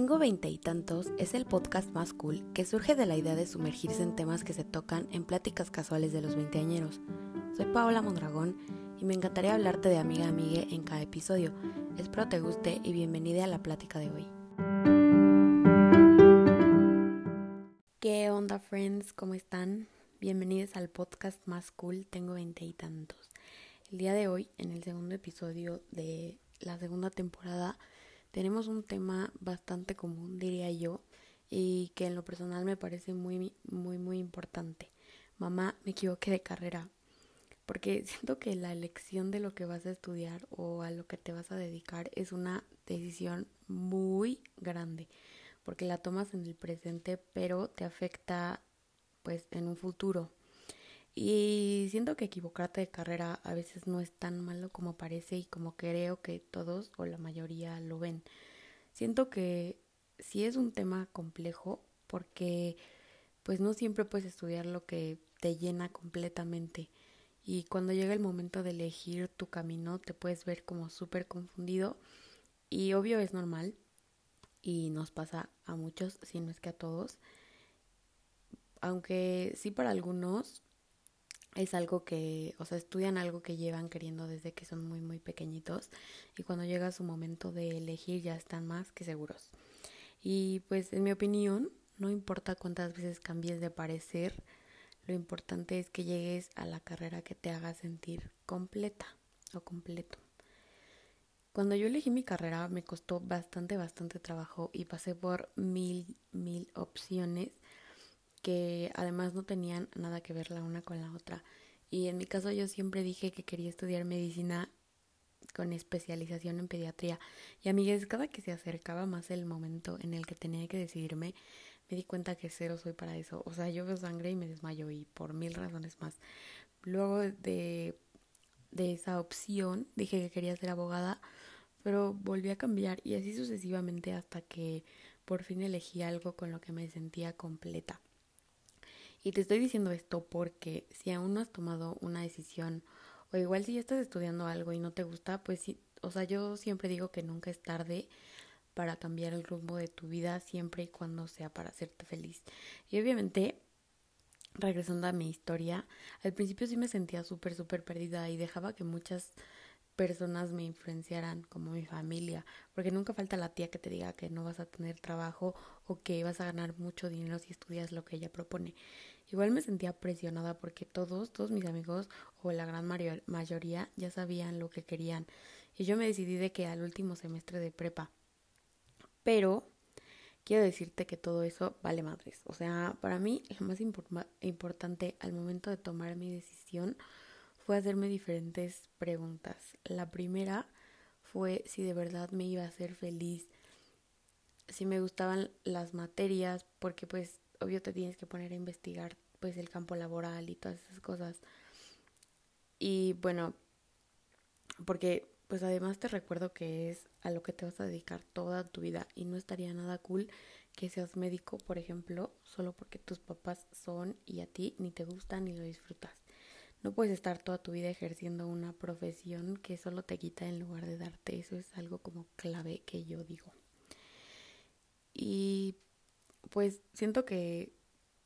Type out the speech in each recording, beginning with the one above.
Tengo veinte y tantos es el podcast más cool que surge de la idea de sumergirse en temas que se tocan en pláticas casuales de los veinteañeros. Soy Paola Mondragón y me encantaría hablarte de amiga a amiga en cada episodio. Espero te guste y bienvenida a la plática de hoy. ¿Qué onda friends? ¿Cómo están? Bienvenidos al podcast más cool, tengo veinte y tantos. El día de hoy, en el segundo episodio de la segunda temporada, tenemos un tema bastante común, diría yo, y que en lo personal me parece muy, muy, muy importante. Mamá, me equivoqué de carrera, porque siento que la elección de lo que vas a estudiar o a lo que te vas a dedicar es una decisión muy grande, porque la tomas en el presente, pero te afecta pues en un futuro. Y siento que equivocarte de carrera a veces no es tan malo como parece y como creo que todos o la mayoría lo ven. Siento que sí es un tema complejo porque pues no siempre puedes estudiar lo que te llena completamente. Y cuando llega el momento de elegir tu camino te puedes ver como súper confundido y obvio es normal y nos pasa a muchos, si no es que a todos. Aunque sí para algunos es algo que, o sea, estudian algo que llevan queriendo desde que son muy, muy pequeñitos y cuando llega su momento de elegir ya están más que seguros. Y pues en mi opinión, no importa cuántas veces cambies de parecer, lo importante es que llegues a la carrera que te haga sentir completa o completo. Cuando yo elegí mi carrera me costó bastante, bastante trabajo y pasé por mil, mil opciones que además no tenían nada que ver la una con la otra. Y en mi caso yo siempre dije que quería estudiar medicina con especialización en pediatría. Y amigues, cada que se acercaba más el momento en el que tenía que decidirme, me di cuenta que cero soy para eso. O sea, yo veo sangre y me desmayo y por mil razones más. Luego de, de esa opción dije que quería ser abogada, pero volví a cambiar y así sucesivamente hasta que por fin elegí algo con lo que me sentía completa. Y te estoy diciendo esto porque si aún no has tomado una decisión o igual si ya estás estudiando algo y no te gusta, pues sí, o sea, yo siempre digo que nunca es tarde para cambiar el rumbo de tu vida siempre y cuando sea para hacerte feliz. Y obviamente, regresando a mi historia, al principio sí me sentía súper, súper perdida y dejaba que muchas personas me influenciaran, como mi familia, porque nunca falta la tía que te diga que no vas a tener trabajo o que vas a ganar mucho dinero si estudias lo que ella propone. Igual me sentía presionada porque todos, todos mis amigos o la gran mayoría ya sabían lo que querían y yo me decidí de que al último semestre de prepa. Pero quiero decirte que todo eso vale madres. O sea, para mí lo más importante al momento de tomar mi decisión fue hacerme diferentes preguntas. La primera fue si de verdad me iba a hacer feliz, si me gustaban las materias, porque pues obvio te tienes que poner a investigar pues el campo laboral y todas esas cosas. Y bueno, porque pues además te recuerdo que es a lo que te vas a dedicar toda tu vida y no estaría nada cool que seas médico, por ejemplo, solo porque tus papás son y a ti ni te gustan ni lo disfrutas. No puedes estar toda tu vida ejerciendo una profesión que solo te quita en lugar de darte. Eso es algo como clave que yo digo. Y pues siento que,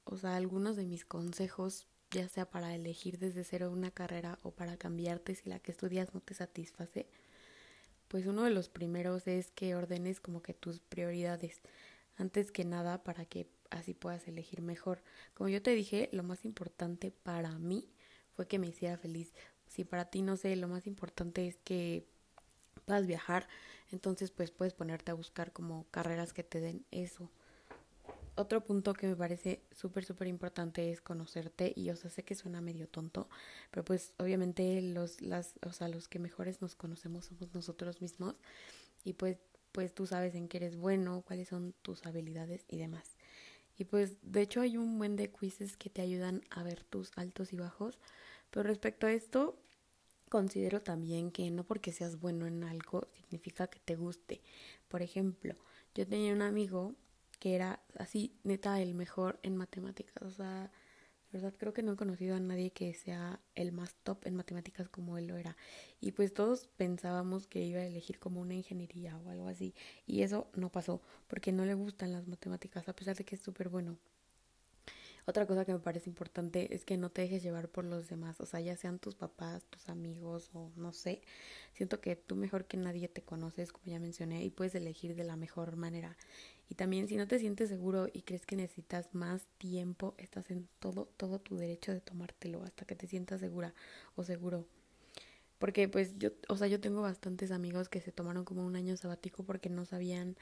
o sea, algunos de mis consejos, ya sea para elegir desde cero una carrera o para cambiarte si la que estudias no te satisface, pues uno de los primeros es que ordenes como que tus prioridades antes que nada para que así puedas elegir mejor. Como yo te dije, lo más importante para mí fue que me hiciera feliz. Si para ti, no sé, lo más importante es que puedas viajar, entonces pues puedes ponerte a buscar como carreras que te den eso. Otro punto que me parece súper, súper importante es conocerte y, o sea, sé que suena medio tonto, pero pues obviamente los, las, o sea, los que mejores nos conocemos somos nosotros mismos y pues, pues tú sabes en qué eres bueno, cuáles son tus habilidades y demás. Y pues de hecho hay un buen de quizzes que te ayudan a ver tus altos y bajos. Pero respecto a esto, considero también que no porque seas bueno en algo significa que te guste. Por ejemplo, yo tenía un amigo que era así, neta, el mejor en matemáticas. O sea, verdad creo que no he conocido a nadie que sea el más top en matemáticas como él lo era. Y pues todos pensábamos que iba a elegir como una ingeniería o algo así. Y eso no pasó, porque no le gustan las matemáticas, a pesar de que es súper bueno. Otra cosa que me parece importante es que no te dejes llevar por los demás, o sea, ya sean tus papás, tus amigos o no sé. Siento que tú mejor que nadie te conoces, como ya mencioné, y puedes elegir de la mejor manera. Y también si no te sientes seguro y crees que necesitas más tiempo, estás en todo, todo tu derecho de tomártelo hasta que te sientas segura o seguro. Porque pues yo, o sea, yo tengo bastantes amigos que se tomaron como un año sabático porque no sabían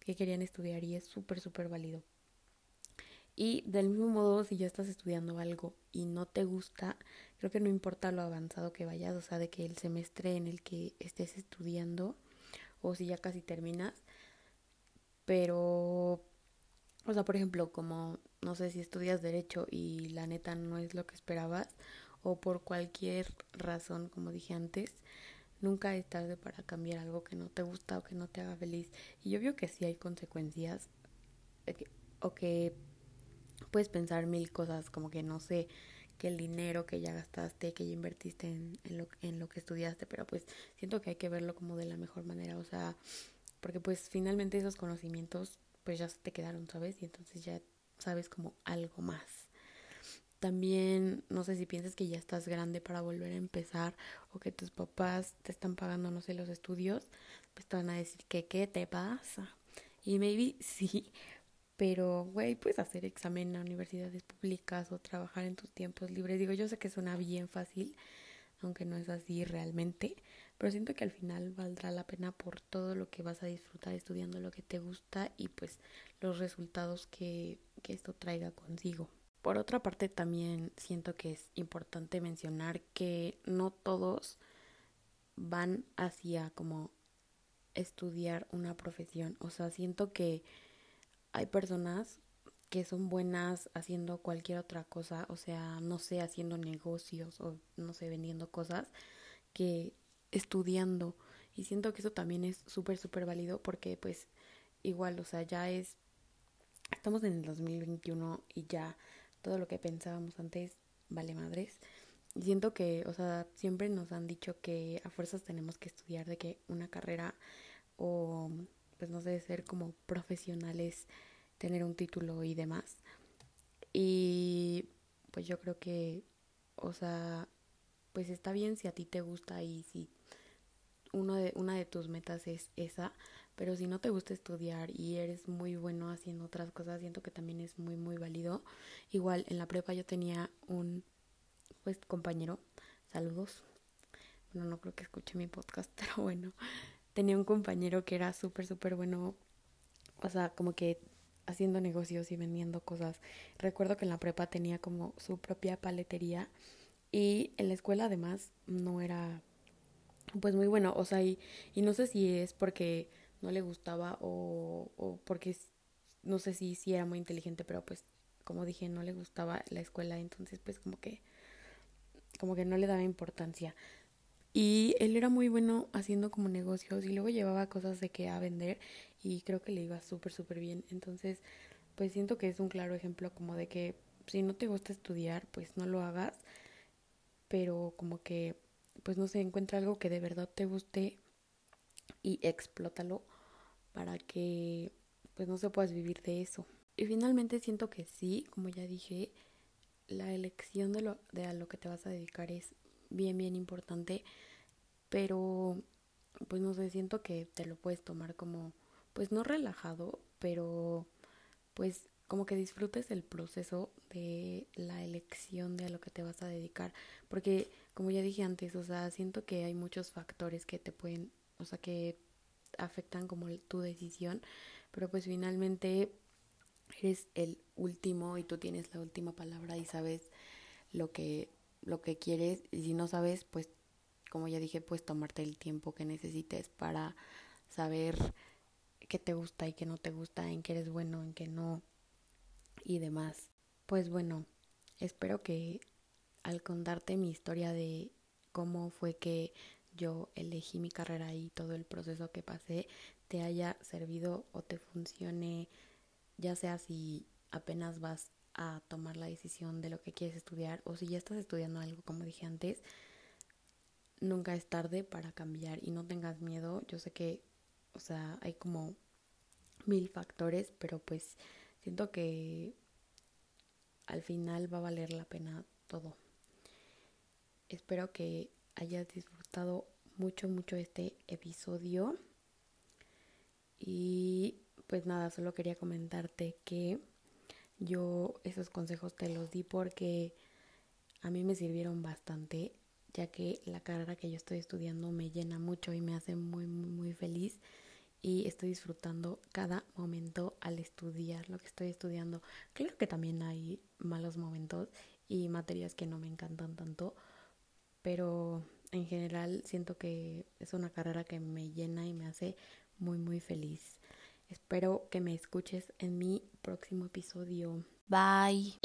que querían estudiar y es súper, súper válido. Y del mismo modo, si ya estás estudiando algo y no te gusta, creo que no importa lo avanzado que vayas, o sea, de que el semestre en el que estés estudiando o si ya casi terminas, pero, o sea, por ejemplo, como, no sé si estudias derecho y la neta no es lo que esperabas, o por cualquier razón, como dije antes, nunca es tarde para cambiar algo que no te gusta o que no te haga feliz. Y yo veo que sí hay consecuencias, o que puedes pensar mil cosas, como que no sé, que el dinero que ya gastaste, que ya invertiste en, en, lo, en lo que estudiaste, pero pues siento que hay que verlo como de la mejor manera, o sea, porque pues finalmente esos conocimientos pues ya te quedaron, ¿sabes? Y entonces ya sabes como algo más. También no sé si piensas que ya estás grande para volver a empezar o que tus papás te están pagando, no sé, los estudios, pues te van a decir que qué te pasa. Y maybe sí, pero, güey, puedes hacer examen en universidades públicas o trabajar en tus tiempos libres. Digo, yo sé que suena bien fácil, aunque no es así realmente, pero siento que al final valdrá la pena por todo lo que vas a disfrutar estudiando lo que te gusta y pues los resultados que, que esto traiga consigo. Por otra parte, también siento que es importante mencionar que no todos van hacia como estudiar una profesión. O sea, siento que hay personas que son buenas haciendo cualquier otra cosa, o sea, no sé, haciendo negocios o no sé, vendiendo cosas, que estudiando. Y siento que eso también es súper, súper válido porque pues igual, o sea, ya es, estamos en el 2021 y ya todo lo que pensábamos antes vale madres. Y siento que, o sea, siempre nos han dicho que a fuerzas tenemos que estudiar de que una carrera o pues no sé, ser como profesionales, tener un título y demás. Y pues yo creo que, o sea, pues está bien si a ti te gusta y si uno de, una de tus metas es esa, pero si no te gusta estudiar y eres muy bueno haciendo otras cosas, siento que también es muy, muy válido. Igual en la prepa yo tenía un, pues, compañero, saludos. Bueno, no creo que escuche mi podcast, pero bueno, tenía un compañero que era súper, súper bueno, o sea, como que haciendo negocios y vendiendo cosas. Recuerdo que en la prepa tenía como su propia paletería y en la escuela además no era pues muy bueno, o sea, y, y no sé si es porque no le gustaba o, o porque no sé si, si era muy inteligente, pero pues como dije, no le gustaba la escuela, entonces pues como que como que no le daba importancia. Y él era muy bueno haciendo como negocios y luego llevaba cosas de que a vender y creo que le iba súper, súper bien. Entonces, pues siento que es un claro ejemplo como de que si no te gusta estudiar, pues no lo hagas, pero como que, pues no sé, encuentra algo que de verdad te guste y explótalo para que, pues no se puedas vivir de eso. Y finalmente siento que sí, como ya dije, la elección de lo, de a lo que te vas a dedicar es bien, bien importante, pero pues no sé, siento que te lo puedes tomar como, pues no relajado, pero pues como que disfrutes el proceso de la elección de a lo que te vas a dedicar, porque como ya dije antes, o sea, siento que hay muchos factores que te pueden, o sea, que afectan como tu decisión, pero pues finalmente eres el último y tú tienes la última palabra y sabes lo que lo que quieres y si no sabes, pues como ya dije, pues tomarte el tiempo que necesites para saber qué te gusta y qué no te gusta, en qué eres bueno, en qué no y demás. Pues bueno, espero que al contarte mi historia de cómo fue que yo elegí mi carrera y todo el proceso que pasé te haya servido o te funcione, ya sea si apenas vas a tomar la decisión de lo que quieres estudiar o si ya estás estudiando algo, como dije antes, nunca es tarde para cambiar y no tengas miedo. Yo sé que, o sea, hay como mil factores, pero pues siento que al final va a valer la pena todo. Espero que hayas disfrutado mucho, mucho este episodio. Y pues nada, solo quería comentarte que yo esos consejos te los di porque a mí me sirvieron bastante, ya que la carrera que yo estoy estudiando me llena mucho y me hace muy, muy, muy feliz y estoy disfrutando cada momento al estudiar lo que estoy estudiando. Claro que también hay malos momentos y materias que no me encantan tanto, pero en general siento que es una carrera que me llena y me hace muy muy feliz. Espero que me escuches en mi próximo episodio. Bye.